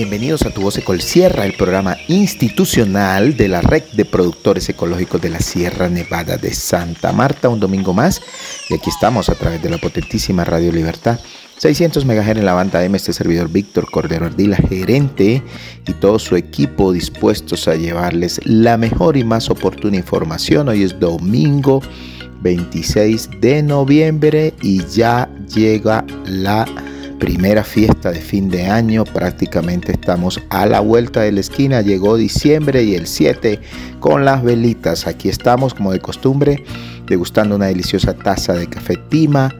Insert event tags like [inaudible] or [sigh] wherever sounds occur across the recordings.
Bienvenidos a Tu Voz Ecolsierra, el programa institucional de la Red de Productores Ecológicos de la Sierra Nevada de Santa Marta. Un domingo más y aquí estamos a través de la potentísima Radio Libertad. 600 MHz en la banda M, este servidor Víctor Cordero Ardila, gerente y todo su equipo dispuestos a llevarles la mejor y más oportuna información. Hoy es domingo 26 de noviembre y ya llega la primera fiesta de fin de año. Prácticamente estamos a la vuelta de la esquina. Llegó diciembre y el 7 con las velitas. Aquí estamos como de costumbre degustando una deliciosa taza de café tima,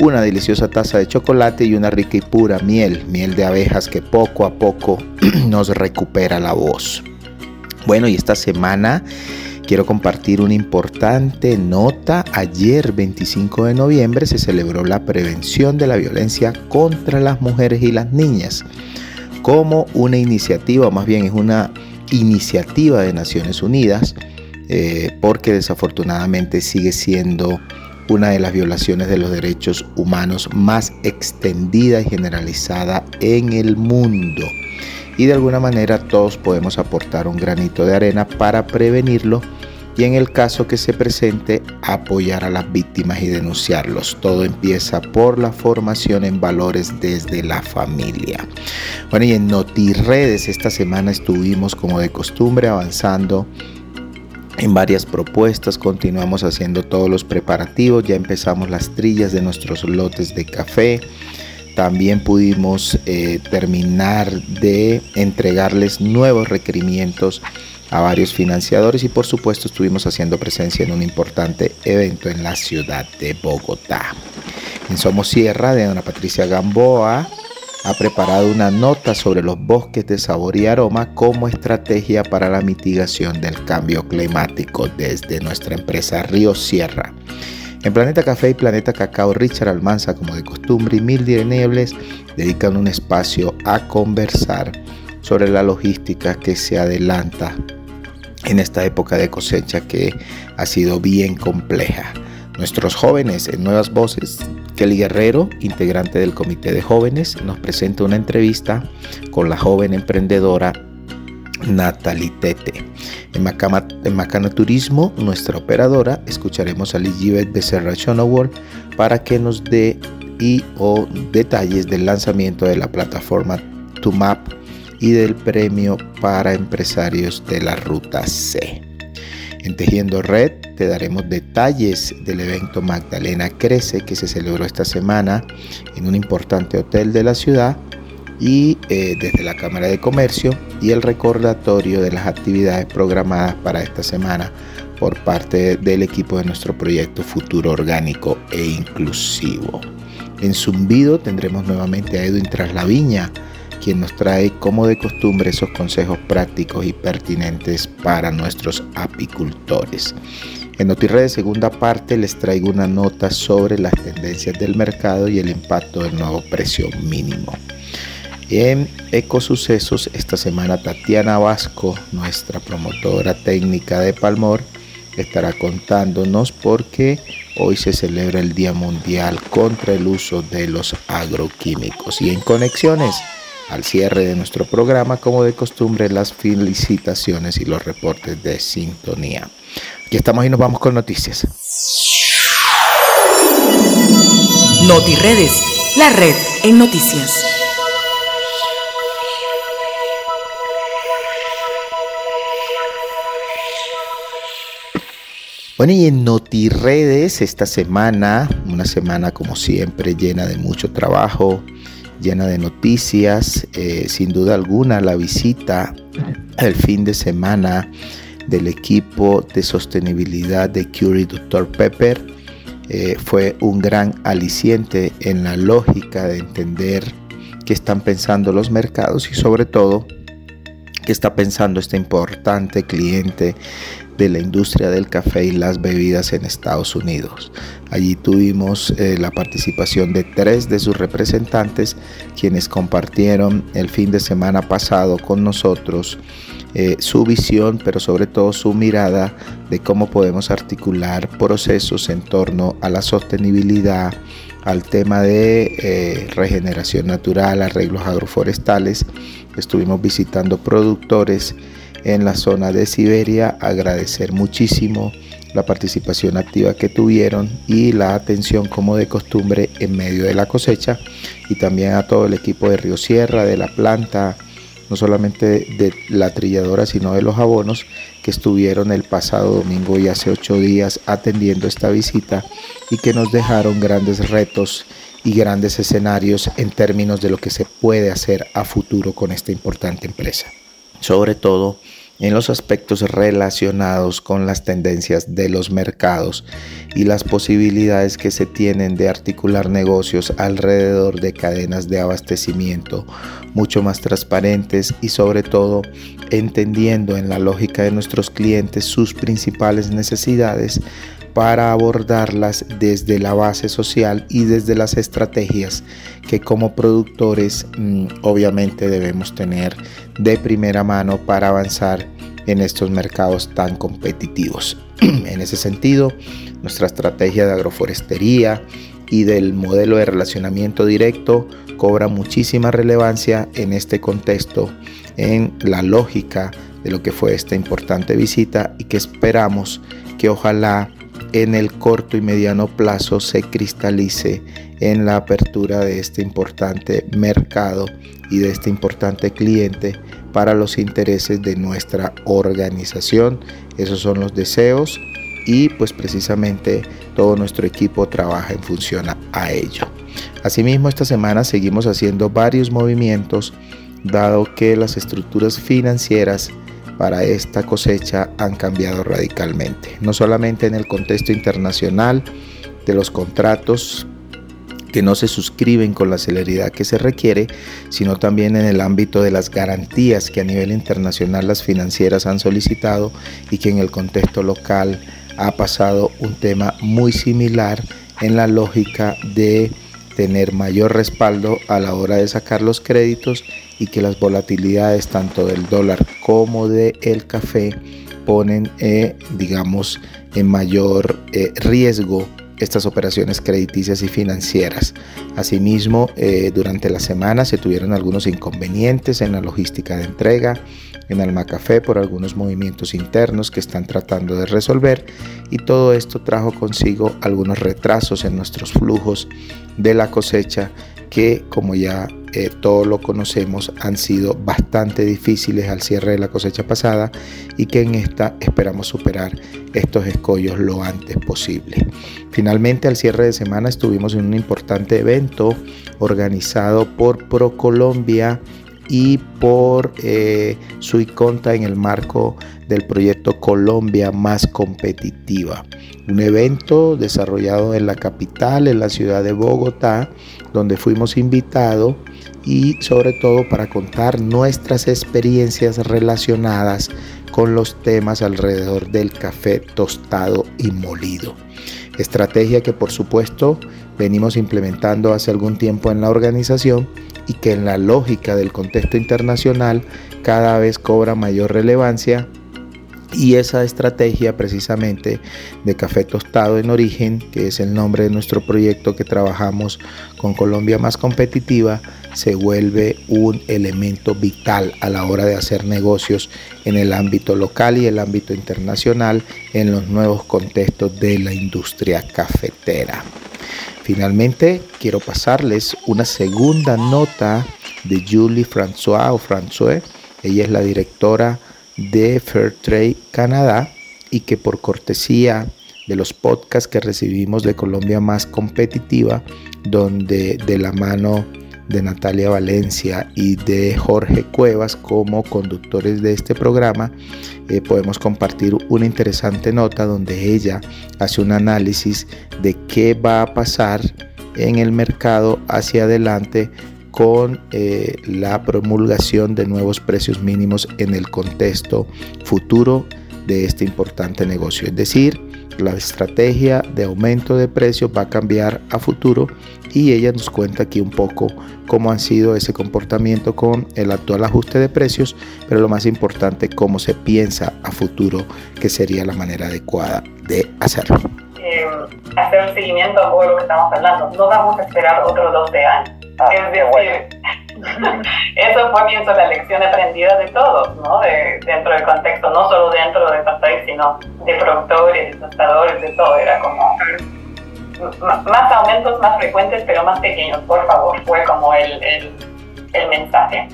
una deliciosa taza de chocolate y una rica y pura miel, miel de abejas que poco a poco [clears throat] nos recupera la voz. Bueno, y esta semana quiero compartir una importante nota. Ayer, 25 de noviembre, se celebró la prevención de la violencia contra las mujeres y las niñas como una iniciativa, o más bien es una iniciativa de Naciones Unidas, eh, porque desafortunadamente sigue siendo una de las violaciones de los derechos humanos más extendida y generalizada en el mundo. Y de alguna manera todos podemos aportar un granito de arena para prevenirlo y en el caso que se presente apoyar a las víctimas y denunciarlos. Todo empieza por la formación en valores desde la familia. Bueno, y en NotiRedes esta semana estuvimos como de costumbre avanzando en varias propuestas, continuamos haciendo todos los preparativos, ya empezamos las trillas de nuestros lotes de café. También pudimos eh, terminar de entregarles nuevos requerimientos a varios financiadores y por supuesto estuvimos haciendo presencia en un importante evento en la ciudad de Bogotá. En Somos Sierra de Ana Patricia Gamboa ha preparado una nota sobre los bosques de sabor y aroma como estrategia para la mitigación del cambio climático desde nuestra empresa Río Sierra. En Planeta Café y Planeta Cacao, Richard Almanza, como de costumbre, y Mildy Niebles dedican un espacio a conversar sobre la logística que se adelanta en esta época de cosecha que ha sido bien compleja. Nuestros jóvenes en Nuevas Voces, Kelly Guerrero, integrante del Comité de Jóvenes, nos presenta una entrevista con la joven emprendedora Natalie Tete. En Macana, Turismo, nuestra operadora, escucharemos a Elizabeth Becerra Shonowall para que nos dé y o detalles del lanzamiento de la plataforma ToMap y del premio para empresarios de la Ruta C. En Tejiendo Red te daremos detalles del evento Magdalena Crece que se celebró esta semana en un importante hotel de la ciudad y eh, desde la Cámara de Comercio y el recordatorio de las actividades programadas para esta semana por parte del equipo de nuestro proyecto Futuro Orgánico e Inclusivo. En Zumbido tendremos nuevamente a Edwin Traslaviña, quien nos trae como de costumbre esos consejos prácticos y pertinentes para nuestros apicultores. En NotiRed segunda parte les traigo una nota sobre las tendencias del mercado y el impacto del nuevo precio mínimo. En Ecosucesos, esta semana Tatiana Vasco, nuestra promotora técnica de Palmor, estará contándonos porque hoy se celebra el Día Mundial contra el uso de los agroquímicos. Y en conexiones al cierre de nuestro programa, como de costumbre, las felicitaciones y los reportes de sintonía. Aquí estamos y nos vamos con noticias. NotiRedes, la red en noticias. Bueno, y en NotiRedes esta semana, una semana como siempre llena de mucho trabajo, llena de noticias, eh, sin duda alguna la visita el fin de semana del equipo de sostenibilidad de Curie Dr. Pepper eh, fue un gran aliciente en la lógica de entender qué están pensando los mercados y sobre todo qué está pensando este importante cliente de la industria del café y las bebidas en Estados Unidos. Allí tuvimos eh, la participación de tres de sus representantes quienes compartieron el fin de semana pasado con nosotros eh, su visión, pero sobre todo su mirada de cómo podemos articular procesos en torno a la sostenibilidad, al tema de eh, regeneración natural, arreglos agroforestales. Estuvimos visitando productores en la zona de Siberia. Agradecer muchísimo la participación activa que tuvieron y la atención como de costumbre en medio de la cosecha y también a todo el equipo de Río Sierra, de la planta, no solamente de la trilladora, sino de los abonos que estuvieron el pasado domingo y hace ocho días atendiendo esta visita y que nos dejaron grandes retos y grandes escenarios en términos de lo que se puede hacer a futuro con esta importante empresa. Sobre todo en los aspectos relacionados con las tendencias de los mercados y las posibilidades que se tienen de articular negocios alrededor de cadenas de abastecimiento mucho más transparentes y sobre todo entendiendo en la lógica de nuestros clientes sus principales necesidades para abordarlas desde la base social y desde las estrategias que como productores mm, obviamente debemos tener de primera mano para avanzar en estos mercados tan competitivos. [clears throat] en ese sentido, nuestra estrategia de agroforestería y del modelo de relacionamiento directo cobra muchísima relevancia en este contexto, en la lógica de lo que fue esta importante visita y que esperamos que ojalá en el corto y mediano plazo se cristalice en la apertura de este importante mercado y de este importante cliente para los intereses de nuestra organización. Esos son los deseos y pues precisamente todo nuestro equipo trabaja en función a ello. Asimismo, esta semana seguimos haciendo varios movimientos dado que las estructuras financieras para esta cosecha han cambiado radicalmente, no solamente en el contexto internacional de los contratos que no se suscriben con la celeridad que se requiere, sino también en el ámbito de las garantías que a nivel internacional las financieras han solicitado y que en el contexto local ha pasado un tema muy similar en la lógica de tener mayor respaldo a la hora de sacar los créditos y que las volatilidades tanto del dólar como del el café ponen, eh, digamos, en mayor eh, riesgo estas operaciones crediticias y financieras. Asimismo, eh, durante la semana se tuvieron algunos inconvenientes en la logística de entrega en Alma Café por algunos movimientos internos que están tratando de resolver y todo esto trajo consigo algunos retrasos en nuestros flujos de la cosecha que como ya eh, todos lo conocemos han sido bastante difíciles al cierre de la cosecha pasada y que en esta esperamos superar estos escollos lo antes posible. Finalmente al cierre de semana estuvimos en un importante evento organizado por ProColombia y por eh, Suiconta en el marco del proyecto Colombia más competitiva, un evento desarrollado en la capital, en la ciudad de Bogotá, donde fuimos invitados y sobre todo para contar nuestras experiencias relacionadas con los temas alrededor del café tostado y molido. Estrategia que por supuesto venimos implementando hace algún tiempo en la organización y que en la lógica del contexto internacional cada vez cobra mayor relevancia Y esa estrategia precisamente de café tostado en origen, que es el nombre de nuestro proyecto que trabajamos con Colombia más competitiva, se vuelve un elemento vital a la hora de hacer negocios en el ámbito local y el ámbito internacional en los nuevos contextos de la industria cafetera. Finalmente, quiero pasarles una segunda nota de Julie François o François. Ella es la directora de Fairtrade Canadá y que por cortesía de los podcasts que recibimos de Colombia más competitiva, donde de la mano de Natalia Valencia y de Jorge Cuevas como conductores de este programa, eh, podemos compartir una interesante nota donde ella hace un análisis de qué va a pasar en el mercado hacia adelante con eh, la promulgación de nuevos precios mínimos en el contexto futuro de este importante negocio. Es decir, la estrategia de aumento de precios va a cambiar a futuro y ella nos cuenta aquí un poco cómo ha sido ese comportamiento con el actual ajuste de precios, pero lo más importante, cómo se piensa a futuro que sería la manera adecuada de hacerlo. Eh, hacer un seguimiento a todo lo que estamos hablando. No vamos a esperar otros 12 años. Ah, es decir, [laughs] eso fue, pienso, la lección aprendida de todos, ¿no? De, dentro del contexto, no solo dentro de país, sino de productores, de tostadores, de todo. Era como más aumentos más frecuentes, pero más pequeños, por favor. Fue como el, el, el mensaje.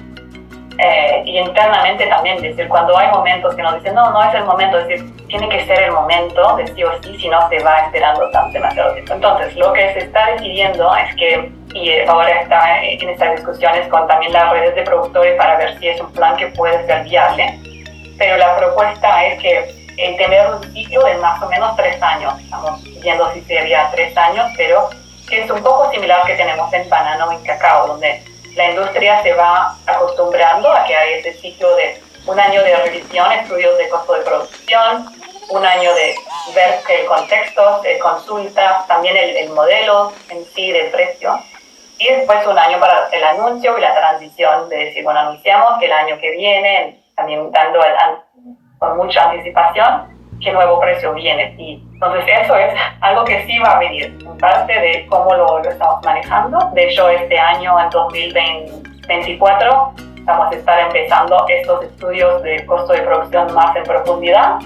Eh, y internamente también decir, cuando hay momentos que nos dicen, no, no es el momento, es decir, tiene que ser el momento de sí o sí, si no se va esperando tanto demasiado tiempo. Entonces, lo que se está decidiendo es que, y ahora está en estas discusiones con también las redes de productores para ver si es un plan que puede ser viable, pero la propuesta es que el tener un sitio de más o menos tres años, estamos viendo si sería tres años, pero que es un poco similar que tenemos en banano y cacao, donde la industria se va acostumbrando a que hay ese ciclo de un año de revisión, estudios de costo de producción, un año de ver el contexto, de consulta, también el, modelo en sí del precio, y después un año para el anuncio y la transición de decir, bueno, anunciamos que el año que viene, también dando con mucha anticipación, qué nuevo precio viene. Y entonces eso es algo que sí va a venir, en parte de cómo lo, estamos manejando. De hecho, este año, en 2024, vamos a estar empezando estos estudios de costo de producción más en profundidad,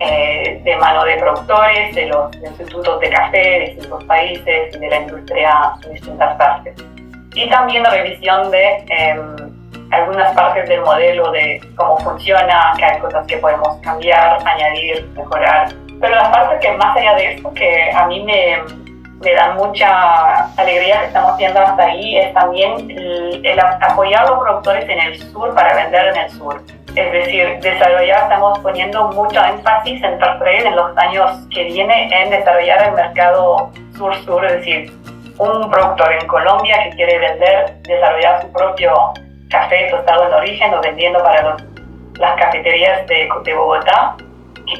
eh, de mano de productores, de los institutos de café de distintos países y de la industria en distintas partes. Y también la revisión de... Em, algunas partes del modelo de cómo funciona, que hay cosas que podemos cambiar, añadir, mejorar. Pero la parte que más allá de esto, que a mí me, me da mucha alegría que estamos viendo hasta ahí, es también el, apoyar a los productores en el sur para vender en el sur. Es decir, desarrollar, estamos poniendo mucho énfasis en Fairtrade en los años que viene en desarrollar el mercado sur-sur, es decir, un productor en Colombia que quiere vender, desarrollar su propio café tostado en origen o vendiendo para las cafeterías de, de, Bogotá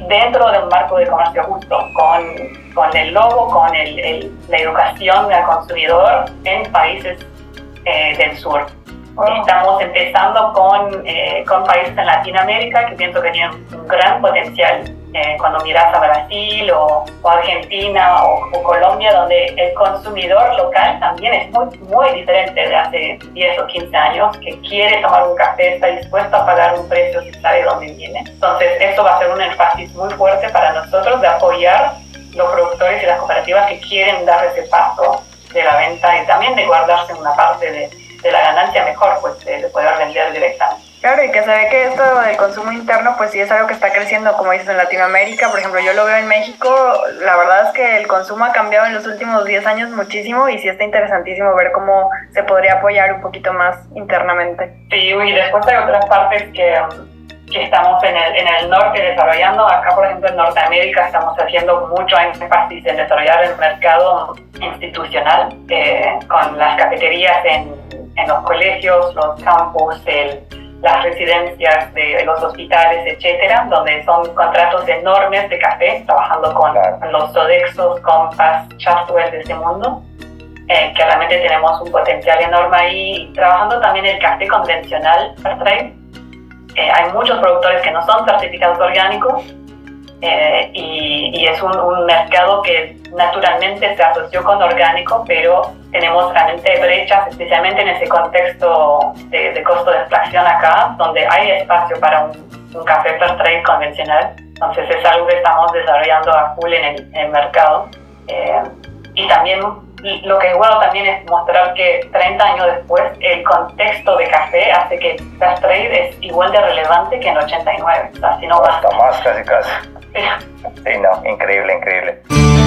dentro de un marco de comercio justo, con, con el logo, con el, la educación del consumidor en países eh, del sur. Estamos empezando con, eh, con países en Latinoamérica que pienso que tienen un gran potencial eh, cuando miras a Brasil o, Argentina o, Colombia, donde el consumidor local también es muy, muy diferente de hace 10 o 15 años, que quiere tomar un café, está dispuesto a pagar un precio si sabe dónde viene. Entonces, eso va a ser un énfasis muy fuerte para nosotros de apoyar los productores y las cooperativas que quieren dar ese paso de la venta y también de guardarse una parte de, de la ganancia mejor, pues de, de poder vender directamente. Claro, y que se ve que esto del consumo interno, pues sí es algo que está creciendo, como dices, en Latinoamérica. Por ejemplo, yo lo veo en México. La verdad es que el consumo ha cambiado en los últimos 10 años muchísimo y sí está interesantísimo ver cómo se podría apoyar un poquito más internamente. Sí, y después hay otras partes que, que estamos en el, en el norte desarrollando. Acá, por ejemplo, en Norteamérica estamos haciendo mucho énfasis en desarrollar el mercado institucional eh, con las cafeterías en, en los colegios, los campus, el las residencias de los hospitales, etcétera, donde son contratos enormes de café, trabajando con los Sodexos, Compass, Chartwell de este mundo, eh, que realmente tenemos un potencial enorme ahí, trabajando también el café convencional, eh, hay muchos productores que no son certificados orgánicos eh, y, es un, mercado que naturalmente se asoció con orgánico, pero tenemos realmente brechas, especialmente en ese contexto de, costo de extracción acá, donde hay espacio para un, café fair trade convencional. Entonces es algo que estamos desarrollando a full en el, mercado. Eh, y también lo que es bueno también es mostrar que 30 años después el contexto de café hace que fair trade es igual de relevante que en 89. O sea, si no basta. más, casi casi. Sí, no, increíble, increíble.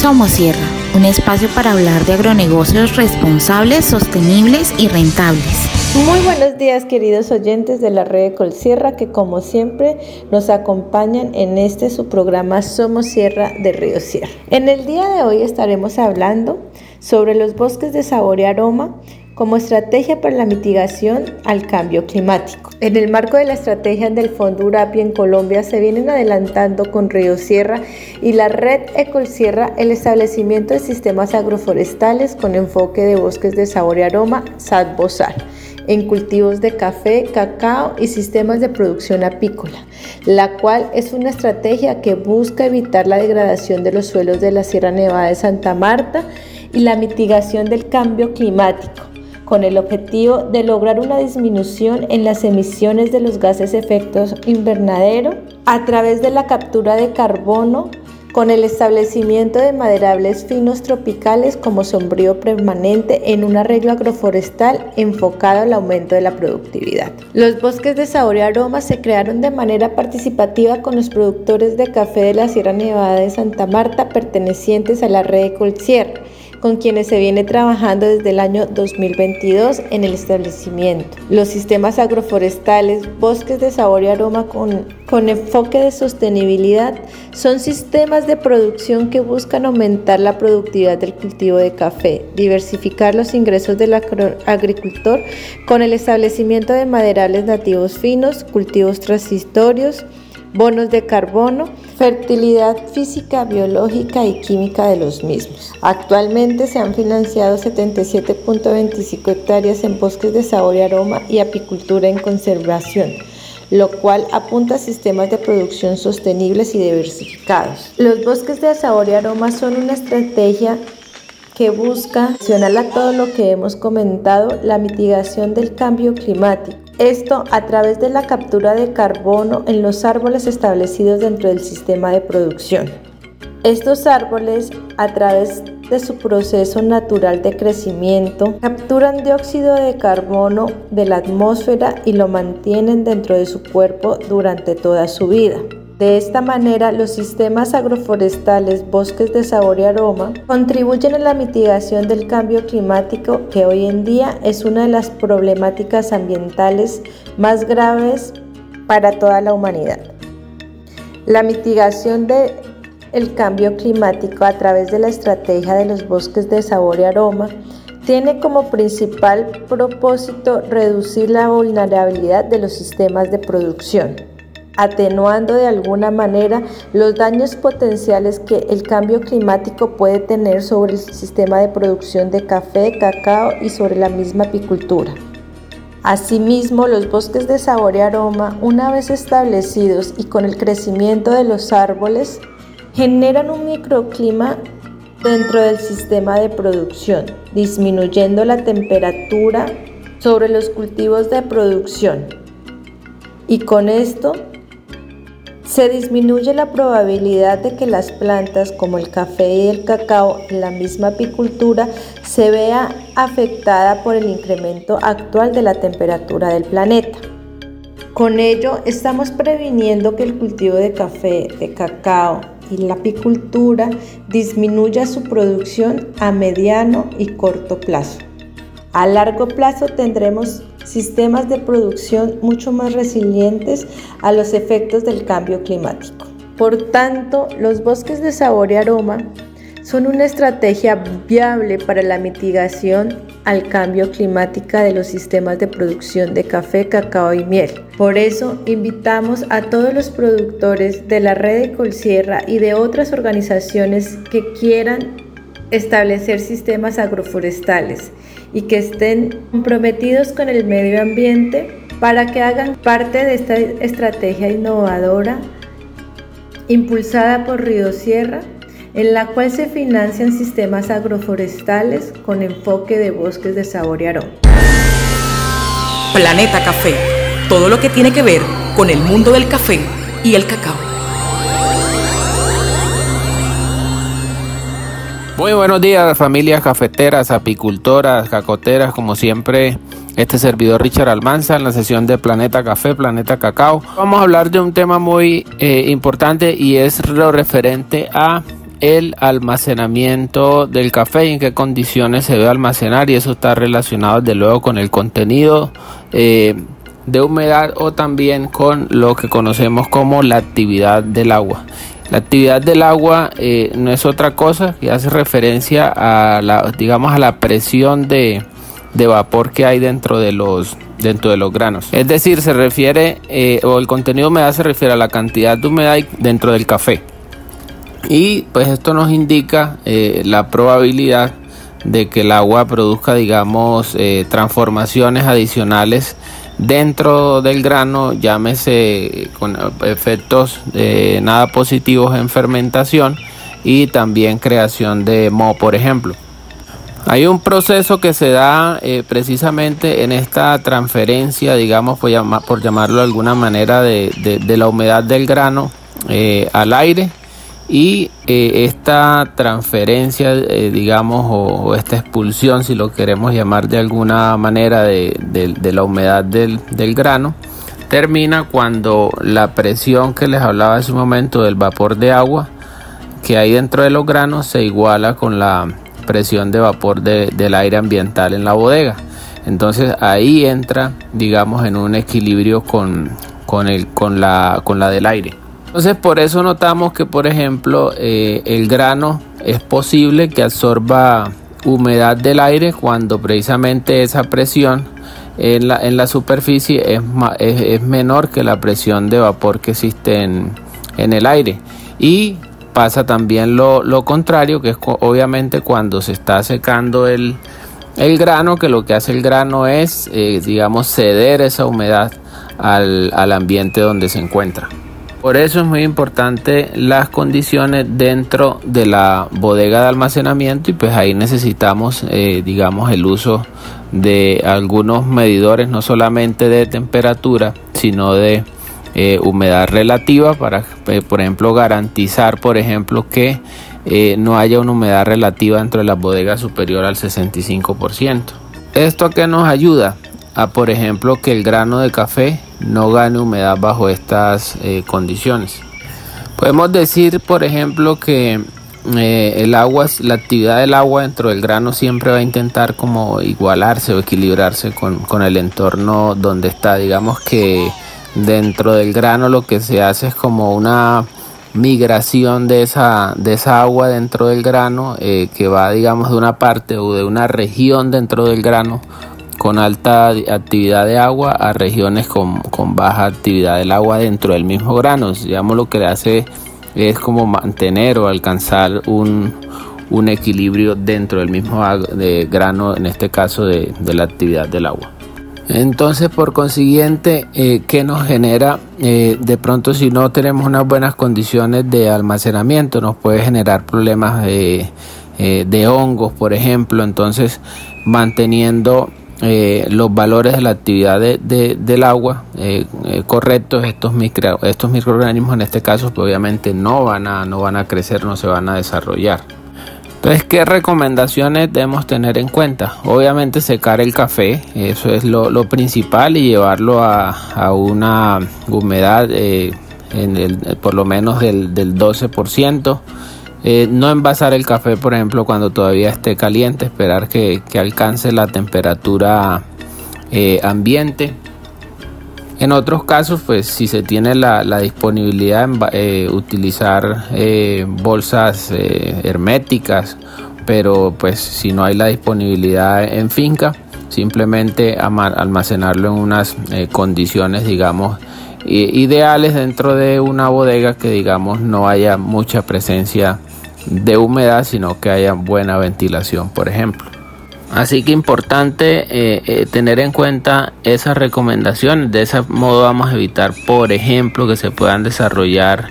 Somos Sierra, un espacio para hablar de agronegocios responsables, sostenibles y rentables. Muy buenos días queridos oyentes de la red Colsierra que como siempre nos acompañan en este su programa Somos Sierra de Río Sierra. En el día de hoy estaremos hablando sobre los bosques de sabor y aroma como estrategia para la mitigación al cambio climático. En el marco de la estrategia del Fondo Urapi en Colombia se vienen adelantando con Río Sierra y la red Ecolsierra el establecimiento de sistemas agroforestales con enfoque de bosques de sabor y aroma SAT-BOSAR en cultivos de café, cacao y sistemas de producción apícola, la cual es una estrategia que busca evitar la degradación de los suelos de la Sierra Nevada de Santa Marta y la mitigación del cambio climático con el objetivo de lograr una disminución en las emisiones de los gases efectos invernadero a través de la captura de carbono con el establecimiento de maderables finos tropicales como sombrío permanente en un arreglo agroforestal enfocado al aumento de la productividad. Los bosques de sabor y aroma se crearon de manera participativa con los productores de café de la Sierra Nevada de Santa Marta pertenecientes a la red de con quienes se viene trabajando desde el año 2022 en el establecimiento. Los sistemas agroforestales, bosques de sabor y aroma con, con enfoque de sostenibilidad son sistemas de producción que buscan aumentar la productividad del cultivo de café, diversificar los ingresos del agricultor con el establecimiento de maderables nativos finos, cultivos transitorios, bonos de carbono, fertilidad física, biológica y química de los mismos. Actualmente se han financiado 77.25 hectáreas en bosques de sabor y aroma y apicultura en conservación lo cual apunta a sistemas de producción sostenibles y diversificados. Los bosques de sabor y aroma son una estrategia que busca accionar a todo lo que hemos comentado, la mitigación del cambio climático esto a través de la captura de carbono en los árboles establecidos dentro del sistema de producción. Estos árboles, a través de su proceso natural de crecimiento, capturan dióxido de carbono de la atmósfera y lo mantienen dentro de su cuerpo durante toda su vida. De esta manera, los sistemas agroforestales, bosques de sabor y aroma, contribuyen a la mitigación del cambio climático que hoy en día es una de las problemáticas ambientales más graves para toda la humanidad. La mitigación del cambio climático a través de la estrategia de los bosques de sabor y aroma tiene como principal propósito reducir la vulnerabilidad de los sistemas de producción atenuando de alguna manera los daños potenciales que el cambio climático puede tener sobre el sistema de producción de café, cacao y sobre la misma apicultura. Asimismo, los bosques de sabor y aroma, una vez establecidos y con el crecimiento de los árboles, generan un microclima dentro del sistema de producción, disminuyendo la temperatura sobre los cultivos de producción. Y con esto se disminuye la probabilidad de que las plantas como el café y el cacao en la misma apicultura se vea afectada por el incremento actual de la temperatura del planeta. Con ello estamos previniendo que el cultivo de café, de cacao y la apicultura disminuya su producción a mediano y corto plazo. A largo plazo tendremos sistemas de producción mucho más resilientes a los efectos del cambio climático. Por tanto, los bosques de sabor y aroma son una estrategia viable para la mitigación al cambio climático de los sistemas de producción de café, cacao y miel. Por eso invitamos a todos los productores de la red de Colsierra y de otras organizaciones que quieran establecer sistemas agroforestales y que estén comprometidos con el medio ambiente para que hagan parte de esta estrategia innovadora impulsada por Río Sierra, en la cual se financian sistemas agroforestales con enfoque de bosques de sabor y aroma. Planeta Café, todo lo que tiene que ver con el mundo del café y el cacao. Muy buenos días familias cafeteras, apicultoras, cacoteras, como siempre este servidor Richard Almanza en la sesión de Planeta Café, Planeta Cacao. Vamos a hablar de un tema muy eh, importante y es lo referente a el almacenamiento del café y en qué condiciones se debe almacenar y eso está relacionado desde luego con el contenido eh, de humedad o también con lo que conocemos como la actividad del agua. La actividad del agua eh, no es otra cosa que hace referencia a la, digamos, a la presión de, vapor que hay dentro de los dentro de los granos. Es decir, se refiere, eh, o el contenido de humedad se refiere a la cantidad de humedad dentro del café. Y pues esto nos indica eh, la probabilidad de que el agua produzca, digamos, transformaciones adicionales dentro del grano, llámese con efectos nada positivos en fermentación y también creación de moho, por ejemplo. Hay un proceso que se da eh, precisamente en esta transferencia, digamos, por, llamarlo de alguna manera, de, la humedad del grano eh, al aire. Y eh, esta transferencia, digamos, o, esta expulsión, si lo queremos llamar de alguna manera, de, la humedad del, grano, termina cuando la presión que les hablaba hace un momento del vapor de agua que hay dentro de los granos se iguala con la presión de vapor del aire ambiental en la bodega. Entonces ahí entra, digamos, en un equilibrio con la del aire. Entonces por eso notamos que, por ejemplo, eh, el grano es posible que absorba humedad del aire cuando precisamente esa presión en la, en la superficie es, es, menor que la presión de vapor que existe en, en el aire. Y pasa también lo, contrario, que es obviamente cuando se está secando el, grano, que lo que hace el grano es, eh, digamos, ceder esa humedad al, ambiente donde se encuentra. Por eso es muy importante las condiciones dentro de la bodega de almacenamiento y pues ahí necesitamos, eh, digamos, el uso de algunos medidores, no solamente de temperatura, sino de eh, humedad relativa para, eh, por ejemplo, garantizar, por ejemplo, que no haya una humedad relativa dentro de las bodegas superior al 65%. ¿Esto a qué nos ayuda? Por ejemplo, que el grano de café no gane humedad bajo estas condiciones. Podemos decir, por ejemplo, que el agua, la actividad del agua dentro del grano siempre va a intentar como igualarse o equilibrarse con, con el entorno donde está. Digamos que dentro del grano lo que se hace es como una migración de esa, de esa agua dentro del grano eh, que va digamos de una parte o de una región dentro del grano con alta actividad de agua a regiones con, baja actividad del agua dentro del mismo grano. Digamos lo que le hace es como mantener o alcanzar un, equilibrio dentro del mismo de grano, en este caso de la actividad del agua. Entonces, por consiguiente, eh, ¿qué nos genera? Eh, de pronto, si no tenemos unas buenas condiciones de almacenamiento, nos puede generar problemas de, eh, hongos, por ejemplo. Entonces, manteniendo los valores de la actividad del agua correctos, estos, estos microorganismos en este caso, pues, obviamente no van, a, no van a crecer, no se van a desarrollar. Entonces, ¿qué recomendaciones debemos tener en cuenta? Obviamente secar el café, eso es lo, principal y llevarlo a, una humedad eh, en el, por lo menos del, 12%. Eh, no envasar el café, por ejemplo, cuando todavía esté caliente, esperar que, alcance la temperatura eh, ambiente. En otros casos, pues si se tiene la, disponibilidad de eh, utilizar eh, bolsas herméticas, pero pues si no hay la disponibilidad en finca, simplemente almacenarlo en unas condiciones, digamos, ideales dentro de una bodega que digamos no haya mucha presencia de humedad, sino que haya buena ventilación, por ejemplo. Así que importante eh, eh, tener en cuenta esas recomendaciones. De ese modo vamos a evitar, por ejemplo, que se puedan desarrollar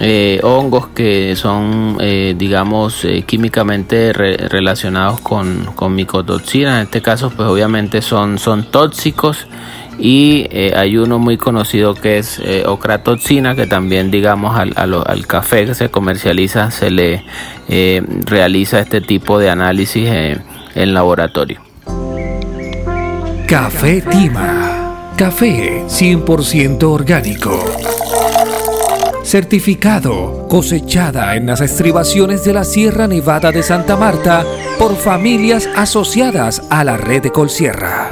eh, hongos que son, digamos, químicamente relacionados con, con micotoxinas. En este caso, pues obviamente son, son tóxicos. Y hay uno muy conocido que es ocratoxina, que también, digamos, al, al, café que se comercializa se le realiza este tipo de análisis en laboratorio. Café Tima. Café 100% orgánico. Certificado, cosechada en las estribaciones de la Sierra Nevada de Santa Marta por familias asociadas a la red de Colsierra.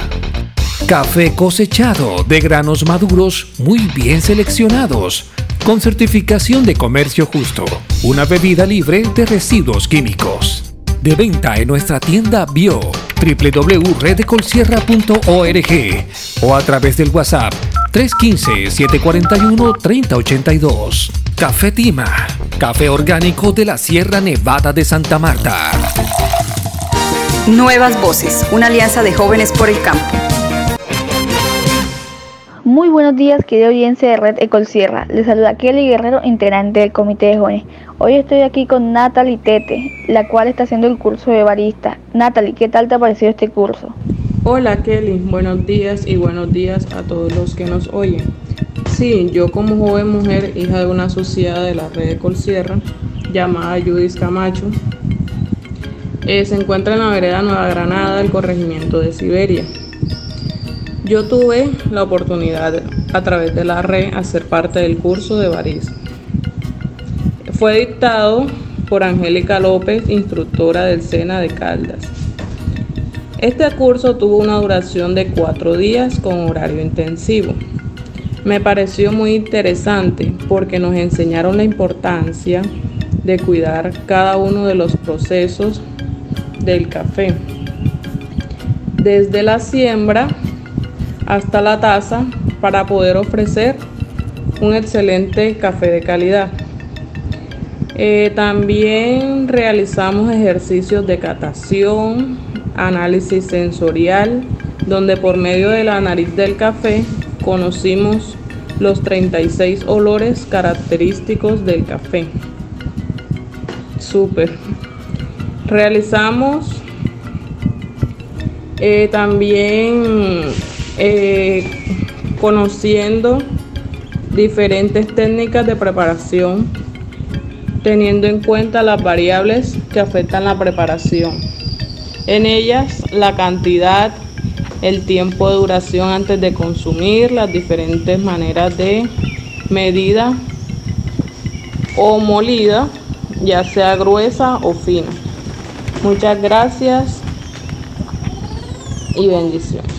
Café cosechado de granos maduros muy bien seleccionados, con certificación de comercio justo, una bebida libre de residuos químicos de venta en nuestra tienda bio www.redecolsierra.org o a través del WhatsApp 315-741-3082. Café Tima, café orgánico de la Sierra Nevada de Santa Marta. Nuevas Voces, una alianza de jóvenes por el campo. Muy buenos días, querida audiencia de Red Ecol Sierra. Les saluda Kelly Guerrero, integrante del Comité de Jóvenes. Hoy estoy aquí con Natalie Tete, la cual está haciendo el curso de barista. Natalie, ¿qué tal te ha parecido este curso? Hola Kelly, buenos días y buenos días a todos los que nos oyen. Sí, yo como joven mujer, hija de una asociada de la red Ecol Sierra, llamada Judith Camacho, eh, se encuentra en la vereda Nueva Granada del corregimiento de Siberia. Yo tuve la oportunidad a través de la red hacer parte del curso de barista. Fue dictado por Angélica López, instructora del SENA de Caldas. Este curso tuvo una duración de cuatro días con horario intensivo. Me pareció muy interesante porque nos enseñaron la importancia de cuidar cada uno de los procesos del café. Desde la siembra hasta la taza para poder ofrecer un excelente café de calidad. Eh, también realizamos ejercicios de catación, análisis sensorial, donde por medio de la nariz del café conocimos los 36 olores característicos del café. Súper. Realizamos eh, también eh, conociendo diferentes técnicas de preparación, teniendo en cuenta las variables que afectan la preparación. En ellas, la cantidad, el tiempo de duración antes de consumir, las diferentes maneras de medida o molida, ya sea gruesa o fina. Muchas gracias y bendiciones.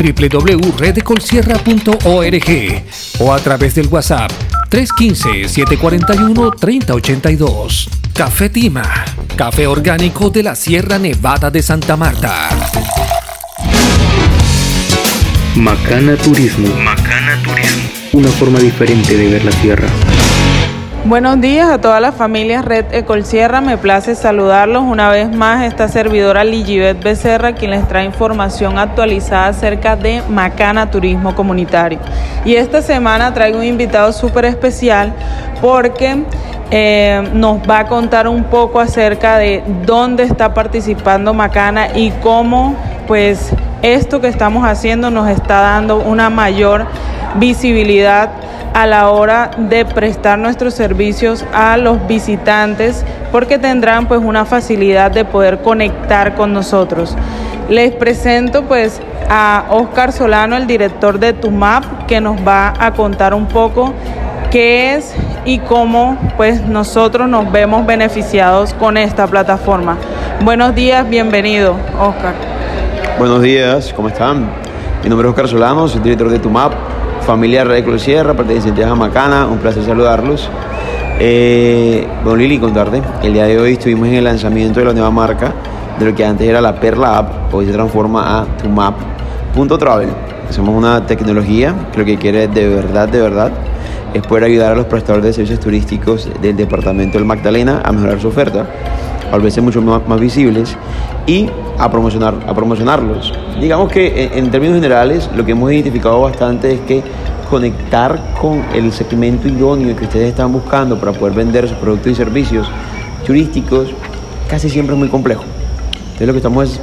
www.redecolsierra.org o a través del WhatsApp 315-741-3082. Café Tima, café orgánico de la Sierra Nevada de Santa Marta. Macana Turismo. Macana Turismo. Una forma diferente de ver la sierra. Buenos días a todas las familias Red Ecolsierra, me place saludarlos una vez más esta servidora Ligibet Becerra quien les trae información actualizada acerca de Macana Turismo Comunitario. Y esta semana traigo un invitado súper especial porque eh, nos va a contar un poco acerca de dónde está participando Macana y cómo pues esto que estamos haciendo nos está dando una mayor visibilidad a la hora de prestar nuestros servicios a los visitantes porque tendrán pues una facilidad de poder conectar con nosotros. Les presento pues a Oscar Solano, el director de TUMAP, que nos va a contar un poco qué es y cómo pues nosotros nos vemos beneficiados con esta plataforma. Buenos días, bienvenido, Oscar. Buenos días, ¿cómo están? Mi nombre es Oscar Solano, soy director de TUMAP, familia Red Cruz Sierra, perteneciente a Macana, un placer saludarlos. Eh, bueno, Lili, contarte, el día de hoy estuvimos en el lanzamiento de la nueva marca, de lo que antes era la Perla App, hoy se transforma a TUMAP.travel. Somos una tecnología que lo que quiere de verdad, de verdad, es poder ayudar a los prestadores de servicios turísticos del departamento del Magdalena a mejorar su oferta, a volverse mucho más, visibles y a, promocionar, a promocionarlos. Digamos que en, en, términos generales lo que hemos identificado bastante es que conectar con el segmento idóneo que ustedes están buscando para poder vender sus productos y servicios turísticos casi siempre es muy complejo. Entonces lo que estamos es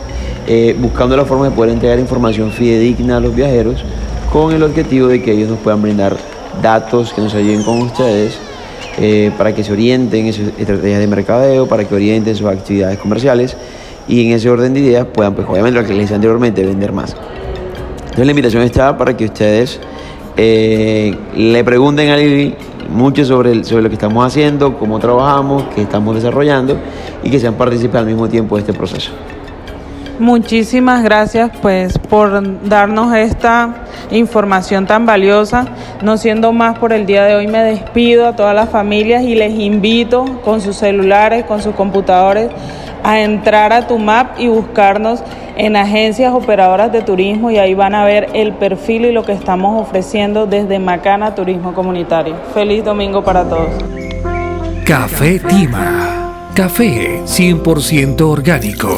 eh, buscando la forma de poder entregar información fidedigna a los viajeros con el objetivo de que ellos nos puedan brindar datos que nos ayuden con ustedes eh, para que se orienten en sus estrategias de mercadeo, para que orienten sus actividades comerciales y en ese orden de ideas puedan, pues obviamente lo que les decía anteriormente, vender más. Entonces la invitación está para que ustedes eh, le pregunten a Lili mucho sobre, sobre lo que estamos haciendo, cómo trabajamos, qué estamos desarrollando y que sean partícipes al mismo tiempo de este proceso. Muchísimas gracias pues por darnos esta información tan valiosa. No siendo más por el día de hoy me despido a todas las familias y les invito con sus celulares, con sus computadores a entrar a tu map y buscarnos en agencias operadoras de turismo y ahí van a ver el perfil y lo que estamos ofreciendo desde Macana Turismo Comunitario. Feliz domingo para todos. Café Tima. Café 100% orgánico.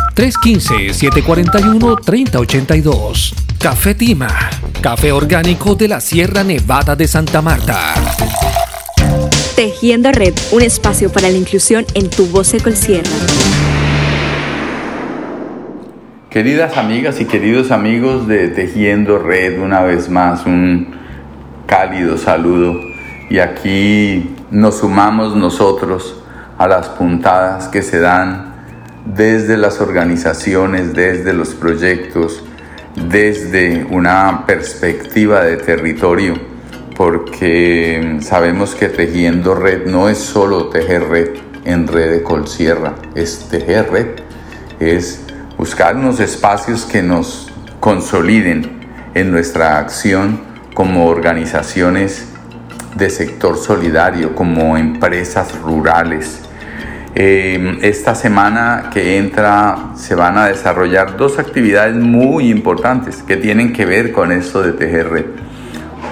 315-741-3082. Café Tima, café orgánico de la Sierra Nevada de Santa Marta. Tejiendo Red, un espacio para la inclusión en tu voz Ecolsierra. Queridas amigas y queridos amigos de Tejiendo Red, una vez más un cálido saludo. Y aquí nos sumamos nosotros a las puntadas que se dan desde las organizaciones, desde los proyectos, desde una perspectiva de territorio, porque sabemos que tejiendo red no es solo tejer red en red de Colsierra, es tejer red, es buscar unos espacios que nos consoliden en nuestra acción como organizaciones de sector solidario, como empresas rurales, eh, esta semana que entra se van a desarrollar dos actividades muy importantes que tienen que ver con esto de TGR.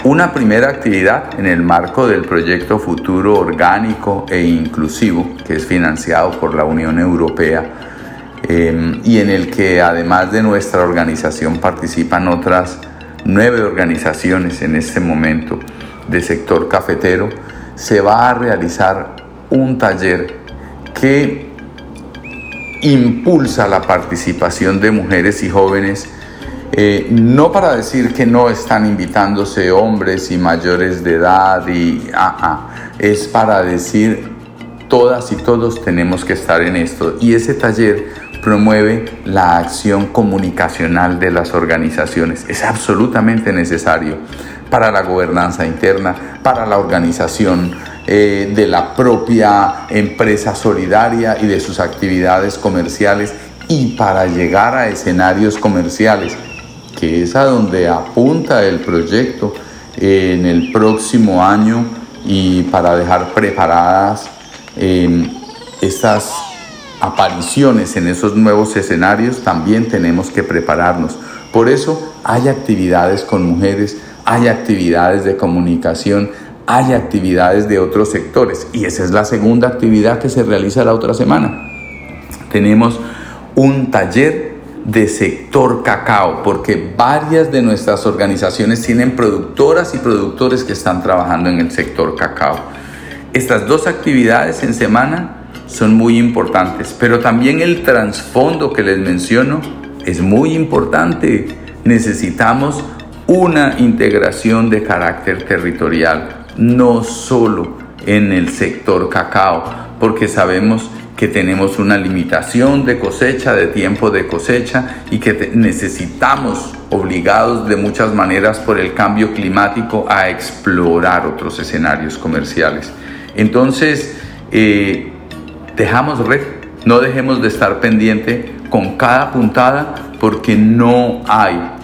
Una primera actividad en el marco del proyecto Futuro Orgánico e Inclusivo, que es financiado por la Unión Europea eh, y en el que además de nuestra organización participan otras nueve organizaciones en este momento de sector cafetero, se va a realizar un taller que impulsa la participación de mujeres y jóvenes, eh, no para decir que no están invitándose hombres y mayores de edad, y, ah, ah, es para decir todas y todos tenemos que estar en esto. Y ese taller promueve la acción comunicacional de las organizaciones. Es absolutamente necesario para la gobernanza interna, para la organización eh, de la propia empresa solidaria y de sus actividades comerciales y para llegar a escenarios comerciales, que es a donde apunta el proyecto en el próximo año y para dejar preparadas em, estas apariciones en esos nuevos escenarios, también tenemos que prepararnos. Por eso hay actividades con mujeres, hay actividades de comunicación, hay actividades de otros sectores y esa es la segunda actividad que se realiza la otra semana. Tenemos un taller de sector cacao, porque varias de nuestras organizaciones tienen productoras y productores que están trabajando en el sector cacao. Estas dos actividades en semana son muy importantes, pero también el trasfondo que les menciono es muy importante. Necesitamos una integración de carácter territorial, no solo en el sector cacao, porque sabemos que tenemos una limitación de cosecha, de tiempo de cosecha y que necesitamos, obligados de muchas maneras por el cambio climático, a explorar otros escenarios comerciales. Entonces, eh, dejamos red, no dejemos de estar pendiente con cada puntada porque no hay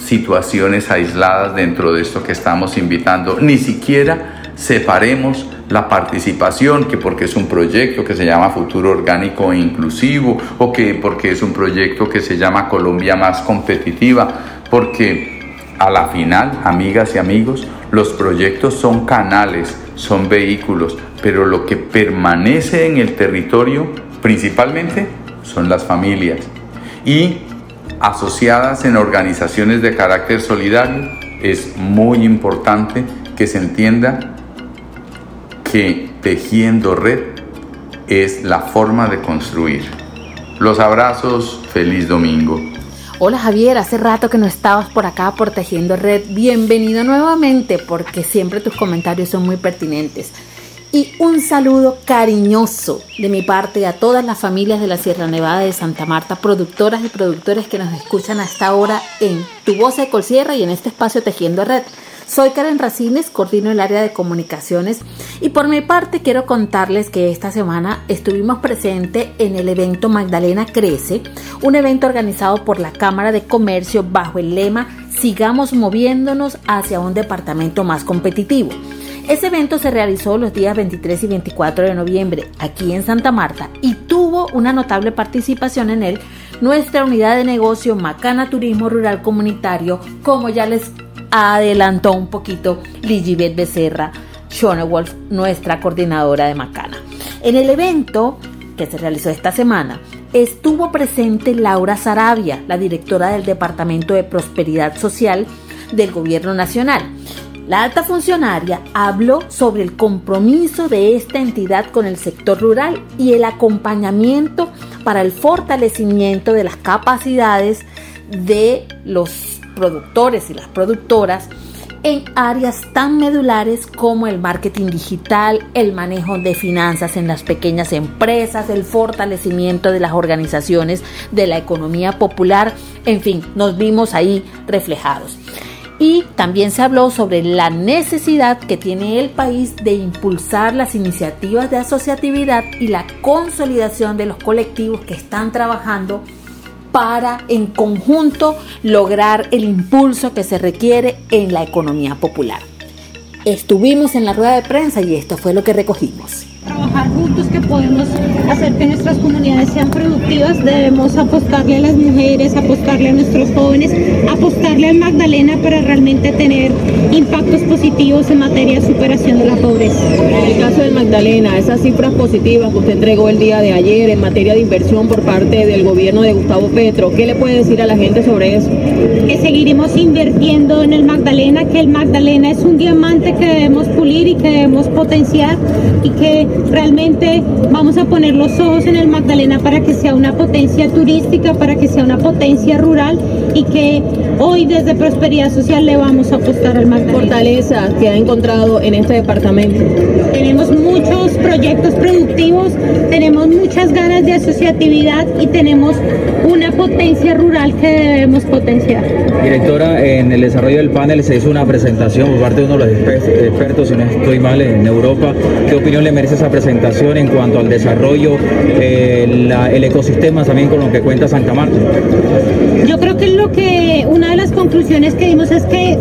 situaciones aisladas dentro de esto que estamos invitando, ni siquiera separemos la participación, que porque es un proyecto que se llama Futuro Orgánico e Inclusivo, o que porque es un proyecto que se llama Colombia más competitiva, porque a la final, amigas y amigos, los proyectos son canales, son vehículos, pero lo que permanece en el territorio principalmente son las familias. Y asociadas en organizaciones de carácter solidario, es muy importante que se entienda que tejiendo red es la forma de construir. Los abrazos, feliz domingo. Hola Javier, hace rato que no estabas por acá por Tejiendo Red. Bienvenido nuevamente porque siempre tus comentarios son muy pertinentes. Y un saludo cariñoso de mi parte a todas las familias de la Sierra Nevada de Santa Marta, productoras y productores que nos escuchan hasta ahora en Tu Voz de Colsierra y en este espacio Tejiendo Red. Soy Karen Racines, coordino el área de comunicaciones y por mi parte quiero contarles que esta semana estuvimos presentes en el evento Magdalena Crece, un evento organizado por la Cámara de Comercio bajo el lema Sigamos moviéndonos hacia un departamento más competitivo. Ese evento se realizó los días 23 y 24 de noviembre aquí en Santa Marta y tuvo una notable participación en él nuestra unidad de negocio Macana Turismo Rural Comunitario, como ya les adelantó un poquito Ligibet Becerra, Shona Wolf, nuestra coordinadora de Macana. En el evento que se realizó esta semana, estuvo presente Laura Sarabia, la directora del Departamento de Prosperidad Social del Gobierno Nacional. La alta funcionaria habló sobre el compromiso de esta entidad con el sector rural y el acompañamiento para el fortalecimiento de las capacidades de los productores y las productoras en áreas tan medulares como el marketing digital, el manejo de finanzas en las pequeñas empresas, el fortalecimiento de las organizaciones de la economía popular, en fin, nos vimos ahí reflejados. Y también se habló sobre la necesidad que tiene el país de impulsar las iniciativas de asociatividad y la consolidación de los colectivos que están trabajando para en conjunto lograr el impulso que se requiere en la economía popular. Estuvimos en la rueda de prensa y esto fue lo que recogimos trabajar juntos, que podemos hacer que nuestras comunidades sean productivas, debemos apostarle a las mujeres, apostarle a nuestros jóvenes, apostarle al Magdalena para realmente tener impactos positivos en materia de superación de la pobreza. En el caso del Magdalena, esas cifras positivas que usted entregó el día de ayer en materia de inversión por parte del gobierno de Gustavo Petro, ¿qué le puede decir a la gente sobre eso? Que seguiremos invirtiendo en el Magdalena, que el Magdalena es un diamante que debemos pulir y que debemos potenciar y que realmente vamos a poner los ojos en el Magdalena para que sea una potencia turística, para que sea una potencia rural y que hoy desde Prosperidad Social le vamos a apostar al Magdalena. Fortaleza que ha encontrado en este departamento. Tenemos muchos proyectos productivos, tenemos muchas ganas de asociatividad y tenemos una potencia rural que debemos potenciar. Directora, en el desarrollo del panel se hizo una presentación por parte de uno de los expertos, si no estoy mal, en Europa. ¿Qué opinión le merece esa presentación en cuanto al desarrollo, eh, el ecosistema también con lo que cuenta Santa Marta? Yo creo que lo que una de las conclusiones que dimos es que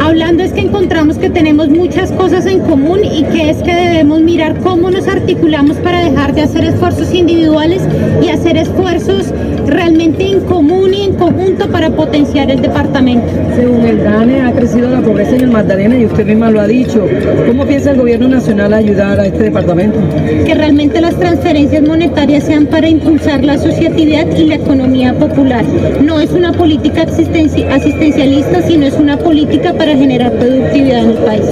hablando es que encontramos que tenemos muchas cosas en común y que es que debemos mirar cómo nos articulamos para dejar de hacer esfuerzos individuales y hacer esfuerzos realmente en común y en conjunto para potenciar el departamento. Según el DANE ha crecido la pobreza en el Magdalena y usted misma lo ha dicho. ¿Cómo piensa el gobierno nacional ayudar a este departamento? Que realmente las transferencias monetarias sean para impulsar la asociatividad y la economía popular. No es una política asistencialista, sino es una política para generar productividad en el país.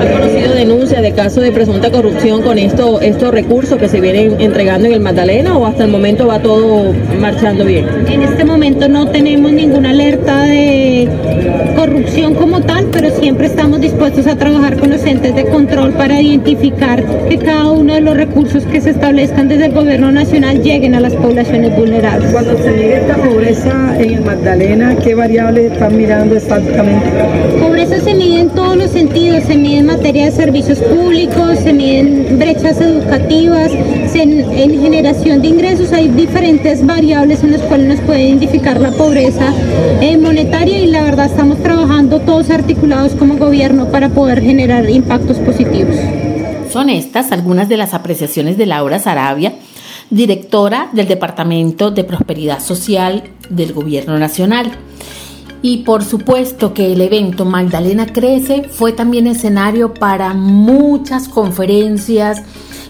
¿Ha conocido denuncias de el caso de presunta corrupción con esto, estos recursos que se vienen entregando en el Magdalena o hasta el momento va todo marchando bien? En este momento no tenemos ninguna alerta de corrupción como tal, pero siempre estamos dispuestos a trabajar con los entes de control para identificar que cada uno de los recursos que se establezcan desde el gobierno nacional lleguen a las poblaciones vulnerables. Cuando se mide esta pobreza en el Magdalena, ¿qué variables están mirando exactamente? Pobreza se mide en todos los sentidos, se mide en materia de servicios públicos, se miden brechas educativas, en, en generación de ingresos hay diferentes variables en las cuales nos puede identificar la pobreza eh, monetaria y la verdad estamos trabajando todos articulados como gobierno para poder generar impactos positivos. Son estas algunas de las apreciaciones de Laura Sarabia, directora del Departamento de Prosperidad Social del Gobierno Nacional. Y por supuesto que el evento Magdalena Crece fue también escenario para muchas conferencias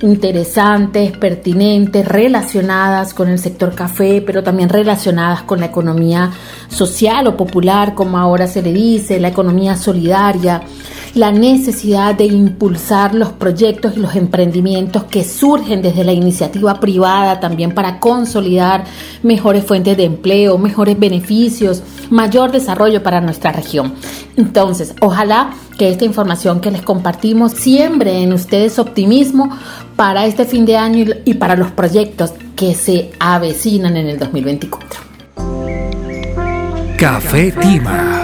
interesantes, pertinentes, relacionadas con el sector café, pero también relacionadas con la economía social o popular, como ahora se le dice, la economía solidaria, la necesidad de impulsar los proyectos y los emprendimientos que surgen desde la iniciativa privada también para consolidar mejores fuentes de empleo, mejores beneficios, mayor desarrollo para nuestra región. Entonces, ojalá que esta información que les compartimos siembre en ustedes optimismo para este fin de año y para los proyectos que se avecinan en el 2024. Café Tima.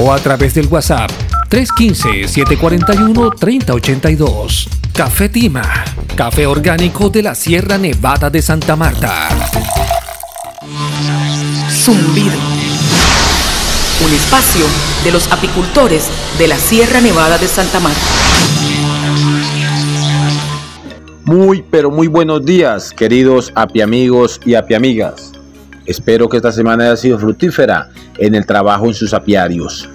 o a través del WhatsApp 315-741-3082. Café Tima, café orgánico de la Sierra Nevada de Santa Marta. Zumbido. Un espacio de los apicultores de la Sierra Nevada de Santa Marta. Muy, pero muy buenos días, queridos apiamigos y apiamigas. Espero que esta semana haya sido fructífera en el trabajo en sus apiarios.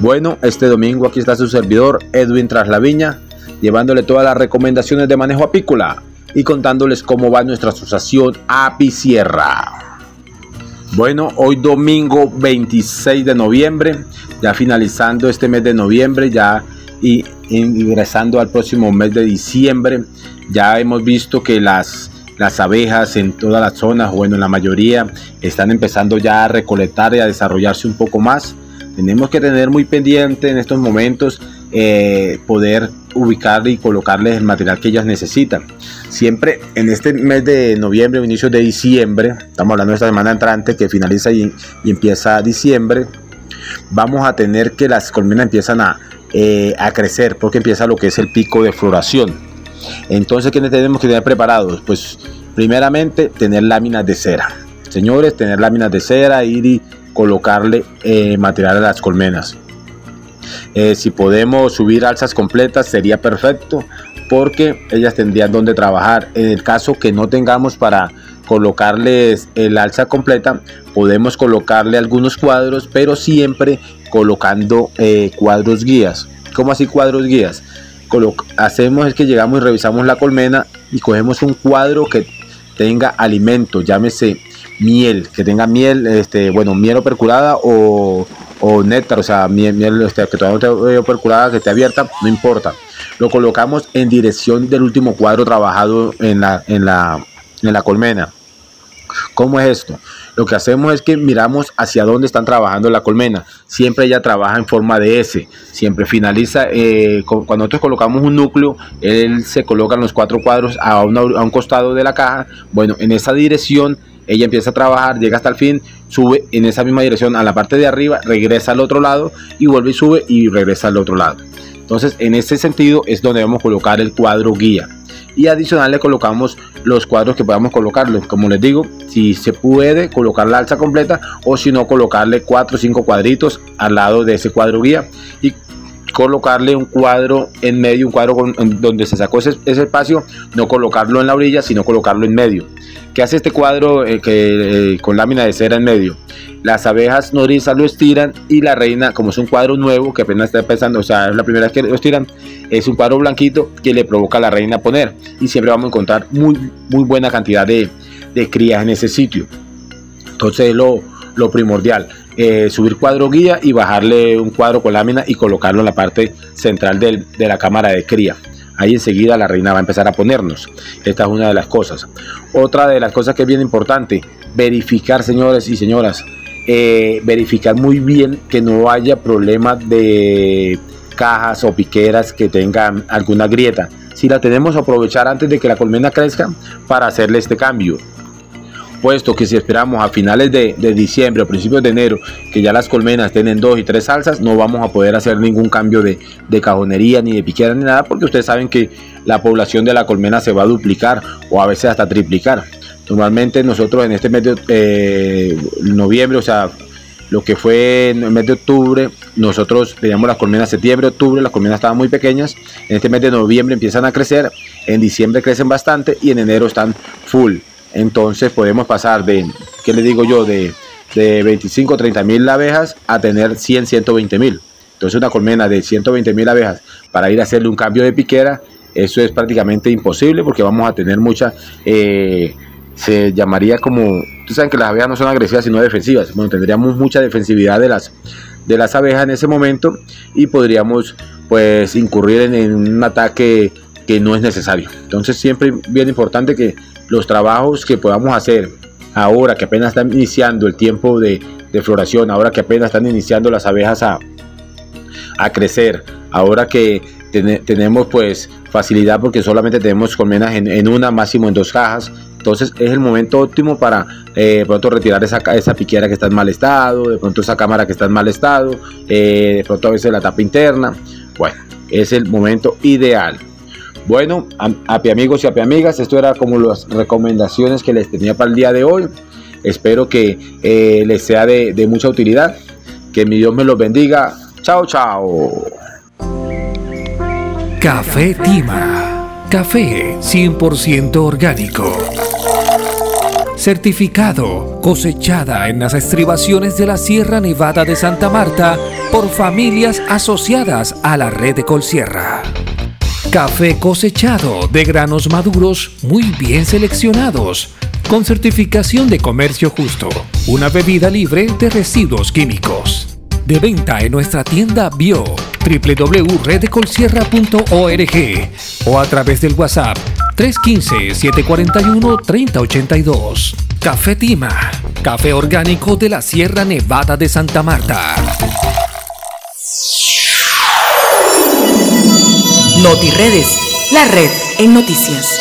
Bueno, este domingo aquí está su servidor Edwin Traslaviña, llevándole todas las recomendaciones de manejo apícola y contándoles cómo va nuestra asociación Apicierra. Bueno, hoy domingo 26 de noviembre, ya finalizando este mes de noviembre, ya y ingresando al próximo mes de diciembre, ya hemos visto que las las abejas en todas las zonas, bueno, en la mayoría, están empezando ya a recolectar y a desarrollarse un poco más. Tenemos que tener muy pendiente en estos momentos eh, poder ubicarle y colocarles el material que ellas necesitan. Siempre en este mes de noviembre o inicios de diciembre, estamos hablando de esta semana entrante que finaliza y, empieza diciembre, vamos a tener que las colmenas empiezan a, eh, a crecer porque empieza lo que es el pico de floración. Entonces, ¿qué tenemos que tener preparados? Pues primeramente tener láminas de cera. Señores, tener láminas de cera, ir y colocarle eh, material a las colmenas. Eh, si podemos subir alzas completas sería perfecto porque ellas tendrían donde trabajar. En el caso que no tengamos para colocarles el alza completa, podemos colocarle algunos cuadros, pero siempre colocando eh, cuadros guías. ¿Cómo así cuadros guías? Hacemos es que llegamos y revisamos la colmena y cogemos un cuadro que tenga alimento, llámese miel, que tenga miel, este, bueno, miel o perculada o, néctar, o sea, miel, este, que todavía no esté perculada, que esté abierta, no importa. Lo colocamos en dirección del último cuadro trabajado en la, en la, en la colmena. ¿Cómo es esto? Lo que hacemos es que miramos hacia dónde están trabajando la colmena. Siempre ella trabaja en forma de S. Siempre finaliza, eh, cuando nosotros colocamos un núcleo, él se coloca en los cuatro cuadros a, a un costado de la caja. Bueno, en esa dirección ella empieza a trabajar, llega hasta el fin, sube en esa misma dirección a la parte de arriba, regresa al otro lado y vuelve y sube y regresa al otro lado. Entonces, en ese sentido es donde vamos a colocar el cuadro guía y adicional le colocamos los cuadros que podamos colocarle. Como les digo, si se puede colocar la alza completa o si no colocarle 4 o 5 cuadritos al lado de ese cuadro guía y colocarle un cuadro en medio, un cuadro donde se sacó ese, espacio, no colocarlo en la orilla, sino colocarlo en medio. ¿Qué hace este cuadro eh, que, eh, con lámina de cera en medio? Las abejas nodrizas lo estiran y la reina, como es un cuadro nuevo que apenas está empezando, o sea, es la primera vez que lo estiran, es un cuadro blanquito que le provoca a la reina poner. Y siempre vamos a encontrar muy, muy buena cantidad de, de crías en ese sitio. Entonces lo, lo primordial. Eh, subir cuadro guía y bajarle un cuadro con lámina y colocarlo en la parte central de la cámara de cría. Ahí enseguida la reina va a empezar a ponernos. Esta es una de las cosas. Otra de las cosas que es bien importante, verificar, señores y señoras, eh, verificar muy bien que no haya problemas de cajas o piqueras que tengan alguna grieta. Si la tenemos, aprovechar antes de que la colmena crezca para hacerle este cambio puesto que si esperamos a finales de, diciembre o principios de enero que ya las colmenas tienen dos y tres salsas, no vamos a poder hacer ningún cambio de, cajonería ni de piquera ni nada, porque ustedes saben que la población de la colmena se va a duplicar o a veces hasta triplicar. Normalmente nosotros en este mes de eh, noviembre, o sea, lo que fue en el mes de octubre, nosotros teníamos las colmenas septiembre, octubre, las colmenas estaban muy pequeñas, en este mes de noviembre empiezan a crecer, en diciembre crecen bastante y en enero están full. Entonces podemos pasar de, ¿qué le digo yo? De, de 25 30 mil abejas a tener 100, 120 mil. Entonces una colmena de 120 mil abejas para ir a hacerle un cambio de piquera, eso es prácticamente imposible porque vamos a tener mucha, eh, se llamaría como, ustedes saben que las abejas no son agresivas sino defensivas, bueno, tendríamos mucha defensividad de las, de las abejas en ese momento y podríamos pues incurrir en, en un ataque que no es necesario. Entonces siempre bien importante que los trabajos que podamos hacer ahora que apenas están iniciando el tiempo de, floración, ahora que apenas están iniciando las abejas a, a crecer, ahora que tenemos pues facilidad porque solamente tenemos colmenas en, una, máximo en dos cajas, entonces es el momento óptimo para eh, pronto retirar esa, esa piquera que está en mal estado, de pronto esa cámara que está en mal estado, eh, de pronto a veces la tapa interna, bueno, es el momento ideal. Bueno, api amigos y api amigas, esto era como las recomendaciones que les tenía para el día de hoy. Espero que eh, les sea de, de mucha utilidad. Que mi Dios me los bendiga. Chao, chao. Café Tima. Café 100% orgánico. Certificado, cosechada en las estribaciones de la Sierra Nevada de Santa Marta por familias asociadas a la red de Colsierra. Café cosechado de granos maduros muy bien seleccionados, con certificación de comercio justo. Una bebida libre de residuos químicos. De venta en nuestra tienda bio www.redecolsierra.org o a través del WhatsApp 315-741-3082. Café Tima, café orgánico de la Sierra Nevada de Santa Marta. NotiRedes, la red en noticias.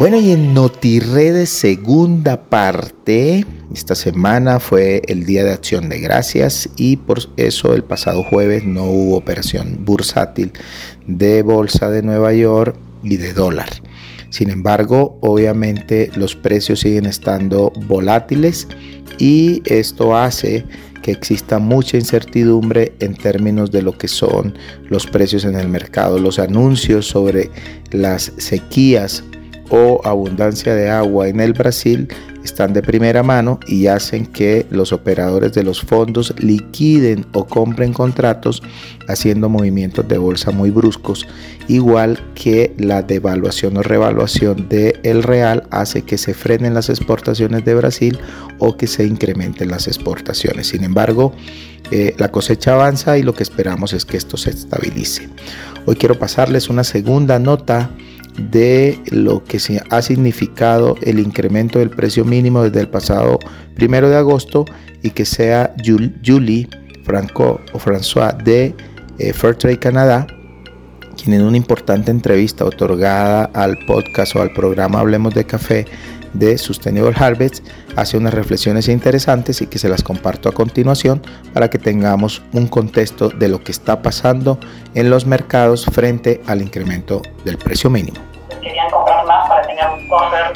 Bueno, y en NotiRedes segunda parte, esta semana fue el Día de Acción de Gracias y por eso el pasado jueves no hubo operación bursátil de Bolsa de Nueva York y de dólar. Sin embargo, obviamente los precios siguen estando volátiles y esto hace que exista mucha incertidumbre en términos de lo que son los precios en el mercado. Los anuncios sobre las sequías o abundancia de agua en el Brasil están de primera mano y hacen que los operadores de los fondos liquiden o compren contratos haciendo movimientos de bolsa muy bruscos, igual que la devaluación o revaluación del el real hace que se frenen las exportaciones de Brasil o que se incrementen las exportaciones. Sin embargo, eh, la cosecha avanza y lo que esperamos es que esto se estabilice. Hoy quiero pasarles una segunda nota de lo que ha significado el incremento del precio mínimo desde el pasado primero de agosto y que sea Julie Franco o François de eh, Fairtrade Canadá, quien en una importante entrevista otorgada al podcast o al programa Hablemos de Café de Sustainable Harvest hace unas reflexiones interesantes y que se las comparto a continuación para que tengamos un contexto de lo que está pasando en los mercados frente al incremento del precio mínimo. Querían comprar más para tener un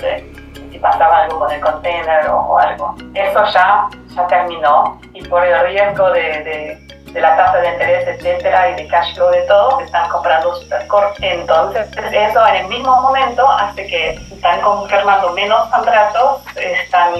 de si pasaba algo con el container o, algo. Eso ya ya terminó y por el riesgo de, de, la tasa de interés, etcétera, y de cash flow de todo, están comprando supercore. Entonces, eso en el mismo momento hace que están confirmando menos contratos, están,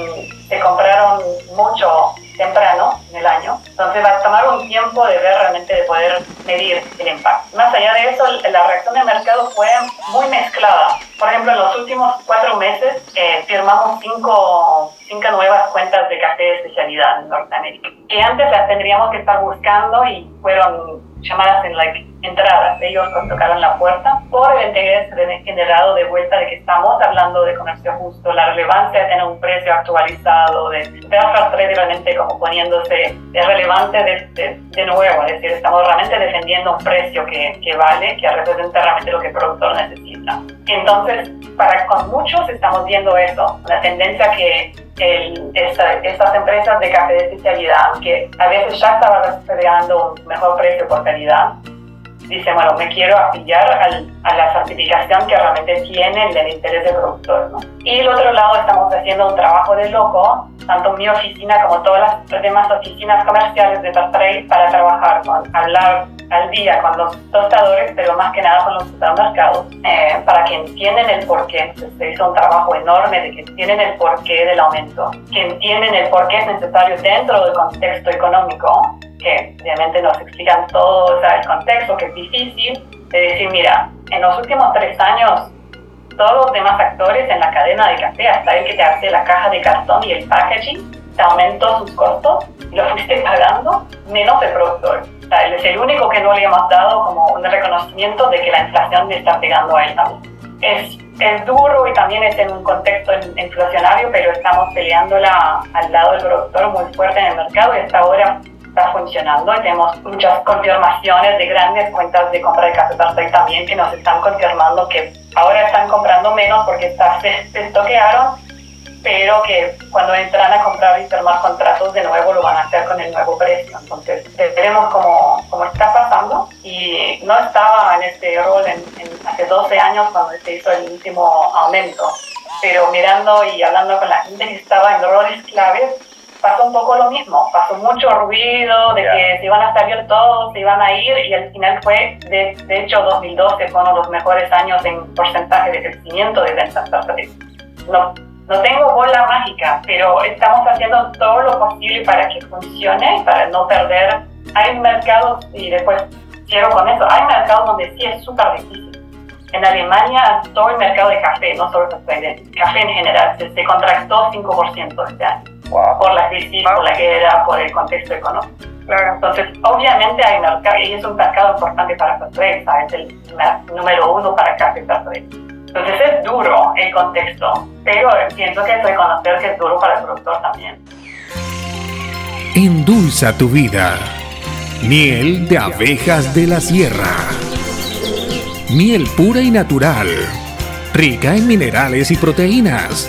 se compraron mucho temprano en el año. Entonces va a tomar un tiempo de ver realmente, de poder medir el impacto. Más allá de eso, la reacción del mercado fue muy mezclada. Por ejemplo, en los últimos cuatro meses eh, firmamos cinco, cinco nuevas cuentas de café de especialidad en Norteamérica, que antes las tendríamos que estar buscando y fueron llamadas en like, entradas. Ellos tocaron la puerta por el interés generado de vuelta de que estamos hablando de comercio justo, la relevancia de tener un precio actualizado, de Trade realmente como poniéndose relevante de, de, nuevo, es decir, estamos realmente defendiendo un precio que, que vale, que representa realmente lo que el productor necesita. Entonces, para con muchos estamos viendo eso, la tendencia que el, estas empresas de café de especialidad, que a veces ya estaban esperando un mejor precio por calidad, dicen, bueno, me quiero afiliar a la certificación que realmente tiene el interés del productor. ¿no? Y el otro lado estamos haciendo un trabajo de loco, tanto mi oficina como todas las demás oficinas comerciales de Trade para trabajar con, hablar al día con los tostadores, pero más que nada con los supermercados, eh, para que entiendan el porqué. Se hizo un trabajo enorme de que entienden el porqué del aumento, que entienden el porqué es necesario dentro del contexto económico, que obviamente nos explican todo o sea, el contexto, que es difícil, de decir, mira, en los últimos tres años todos los demás actores en la cadena de café, hasta el que te hace la caja de cartón y el packaging, te aumentó sus costos y lo fuiste [laughs] pagando menos el productor él es el único que no le hemos dado como un reconocimiento de que la inflación le está pegando a él también. Es, es duro y también es en un contexto inflacionario, pero estamos peleándola al lado del productor muy fuerte en el mercado y hasta ahora está funcionando. tenemos muchas confirmaciones de grandes cuentas de compra de café también que nos están confirmando que ahora están comprando menos porque está, se, se estoquearon pero que cuando entran a comprar y firmar contratos de nuevo lo van a hacer con el nuevo precio. Entonces, veremos cómo, cómo está pasando y no estaba en este rol en, hace 12 años cuando se hizo el último aumento, pero mirando y hablando con la gente que estaba en roles claves, pasó un poco lo mismo, pasó mucho ruido de que se iban a salir todos, se iban a ir y al final fue, de, de hecho 2012 fue uno de los mejores años en porcentaje de crecimiento de ventas no, no tengo bola mágica, pero estamos haciendo todo lo posible para que funcione, para no perder. Hay mercados, y después quiero con eso, hay mercados donde sí es súper difícil. En Alemania, todo el mercado de café, no solo café, café en general, se, contractó 5% este año. Por la crisis, por la guerra, por el contexto económico. Claro. Entonces, obviamente hay mercado, y es un mercado importante para Fairtrade, es el número uno para café Fairtrade. Entonces es duro el contexto, pero siento que es reconocer que es duro para el productor también. Endulza tu vida. Miel de abejas de la sierra. Miel pura y natural. Rica en minerales y proteínas.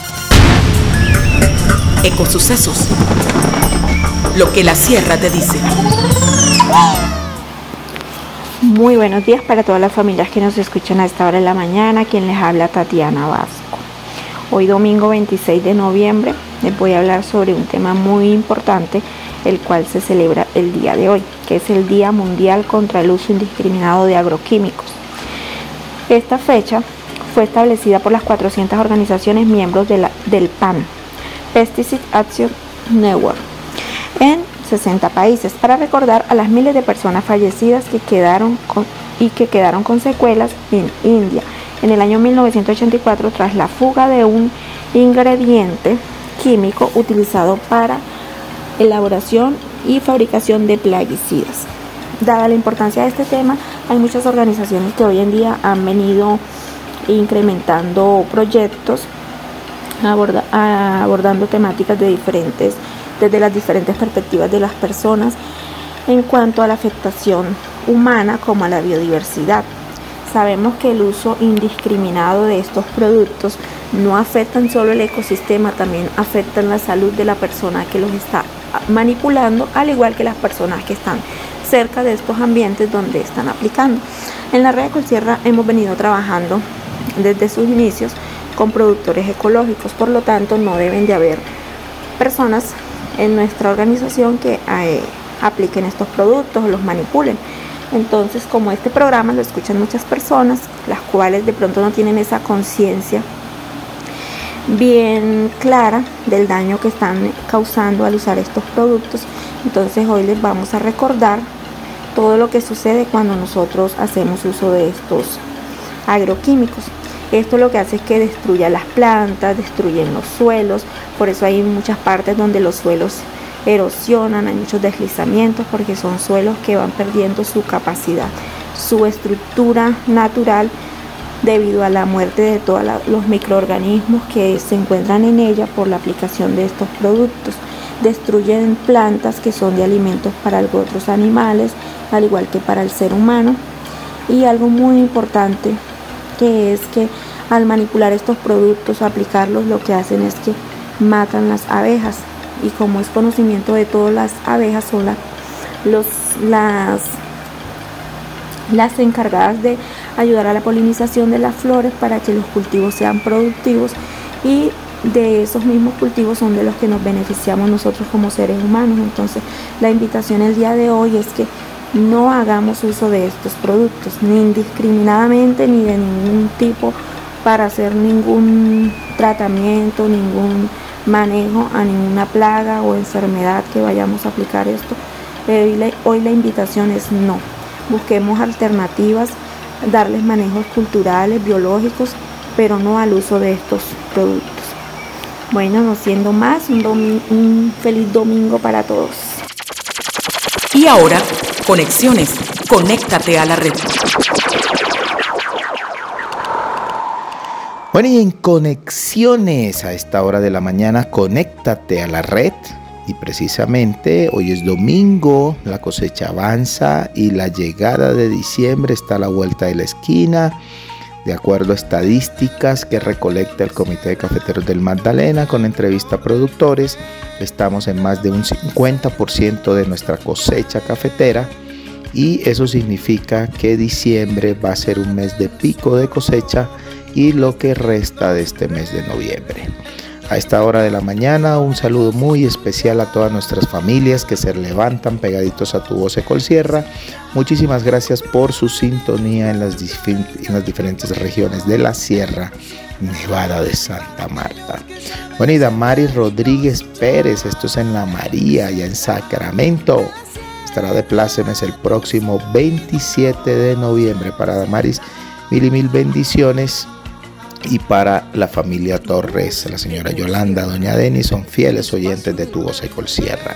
Ecosucesos. Lo que la sierra te dice. Muy buenos días para todas las familias que nos escuchan a esta hora de la mañana. Quien les habla Tatiana Vasco. Hoy domingo 26 de noviembre les voy a hablar sobre un tema muy importante, el cual se celebra el día de hoy, que es el Día Mundial contra el Uso Indiscriminado de Agroquímicos. Esta fecha fue establecida por las 400 organizaciones miembros del PAN, Pesticide Action Network, en 60 países para recordar a las miles de personas fallecidas que quedaron con, y que quedaron con secuelas en India en el año 1984 tras la fuga de un ingrediente químico utilizado para elaboración y fabricación de plaguicidas. Dada la importancia de este tema, hay muchas organizaciones que hoy en día han venido incrementando proyectos abordando temáticas de diferentes desde las diferentes perspectivas de las personas en cuanto a la afectación humana como a la biodiversidad. Sabemos que el uso indiscriminado de estos productos no afectan solo el ecosistema, también afectan la salud de la persona que los está manipulando, al igual que las personas que están cerca de estos ambientes donde están aplicando. En la red de Colsierra hemos venido trabajando desde sus inicios con productores ecológicos, por lo tanto no deben de haber personas en nuestra organización que eh, apliquen estos productos o los manipulen. Entonces, como este programa lo escuchan muchas personas, las cuales de pronto no tienen esa conciencia bien clara del daño que están causando al usar estos productos, entonces hoy les vamos a recordar todo lo que sucede cuando nosotros hacemos uso de estos agroquímicos. Esto lo que hace es que destruya las plantas, destruyen los suelos, por eso hay muchas partes donde los suelos erosionan, hay muchos deslizamientos porque son suelos que van perdiendo su capacidad, su estructura natural debido a la muerte de todos los microorganismos que se encuentran en ella por la aplicación de estos productos. Destruyen plantas que son de alimentos para otros animales, al igual que para el ser humano. Y algo muy importante que es que al manipular estos productos, aplicarlos, lo que hacen es que matan las abejas. Y como es conocimiento de todas las abejas son los, las, las encargadas de ayudar a la polinización de las flores para que los cultivos sean productivos y de esos mismos cultivos son de los que nos beneficiamos nosotros como seres humanos. Entonces la invitación el día de hoy es que no hagamos uso de estos productos, ni indiscriminadamente ni de ningún tipo para hacer ningún tratamiento, ningún manejo a ninguna plaga o enfermedad que vayamos a aplicar esto. Hoy la invitación es no, busquemos alternativas darles manejos culturales, biológicos, pero no al uso de estos productos. Bueno, no siendo más, un, un feliz domingo para todos. Y ahora, conexiones. Conéctate a la red. Bueno, y en conexiones a esta hora de la mañana, conéctate a la red y precisamente hoy es domingo, la cosecha avanza y la llegada de diciembre está a la vuelta de la esquina. De acuerdo a estadísticas que recolecta el Comité de Cafeteros del Magdalena con entrevista a productores, estamos en más de un 50% de nuestra cosecha cafetera y eso significa que diciembre va a ser un mes de pico de cosecha y lo que resta de este mes de noviembre a esta hora de la mañana. Un saludo muy especial a todas nuestras familias que se levantan pegaditos a tu voz Sierra. Muchísimas gracias por su sintonía en las, en las diferentes regiones de la Sierra Nevada de Santa Marta. Bueno, y Damari Rodríguez Pérez, esto es en La María, ya en Sacramento. Estará de plácemes el próximo 27 de noviembre. Para Damaris, mil y mil bendiciones y para la familia Torres, la señora Yolanda, doña Denis, son fieles oyentes de Tu Voz Sierra.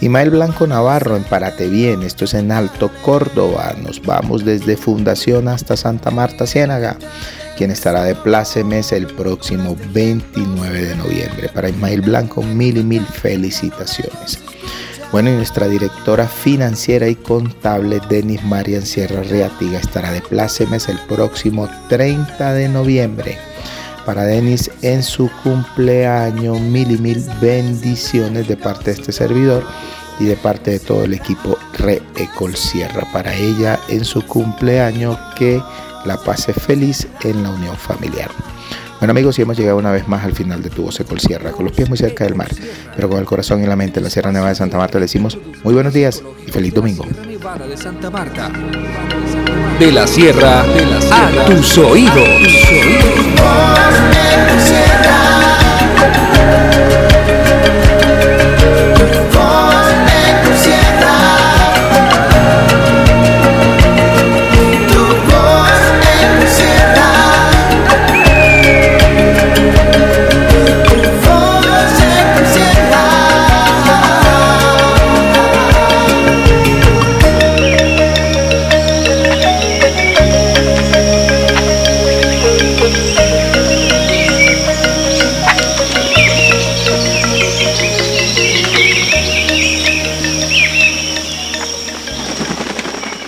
Imael Blanco Navarro, en Parate Bien, esto es en Alto Córdoba, nos vamos desde Fundación hasta Santa Marta Ciénaga, quien estará de plácemes el próximo 29 de noviembre. Para Ismael Blanco, mil y mil felicitaciones. Bueno, y nuestra directora financiera y contable, Denis Marian Sierra Reatiga, estará de plácemes el próximo 30 de noviembre. Para Denis en su cumpleaños, mil y mil bendiciones de parte de este servidor y de parte de todo el equipo Re Ecol Sierra. Para ella en su cumpleaños, que la pase feliz en la unión familiar. Bueno amigos, y hemos llegado una vez más al final de Tu Voz Ecol Sierra, con los pies muy cerca del mar, pero con el corazón y la mente en la Sierra Nevada de Santa Marta le decimos muy buenos días y feliz domingo. de la Sierra, de la sierra a tus oídos.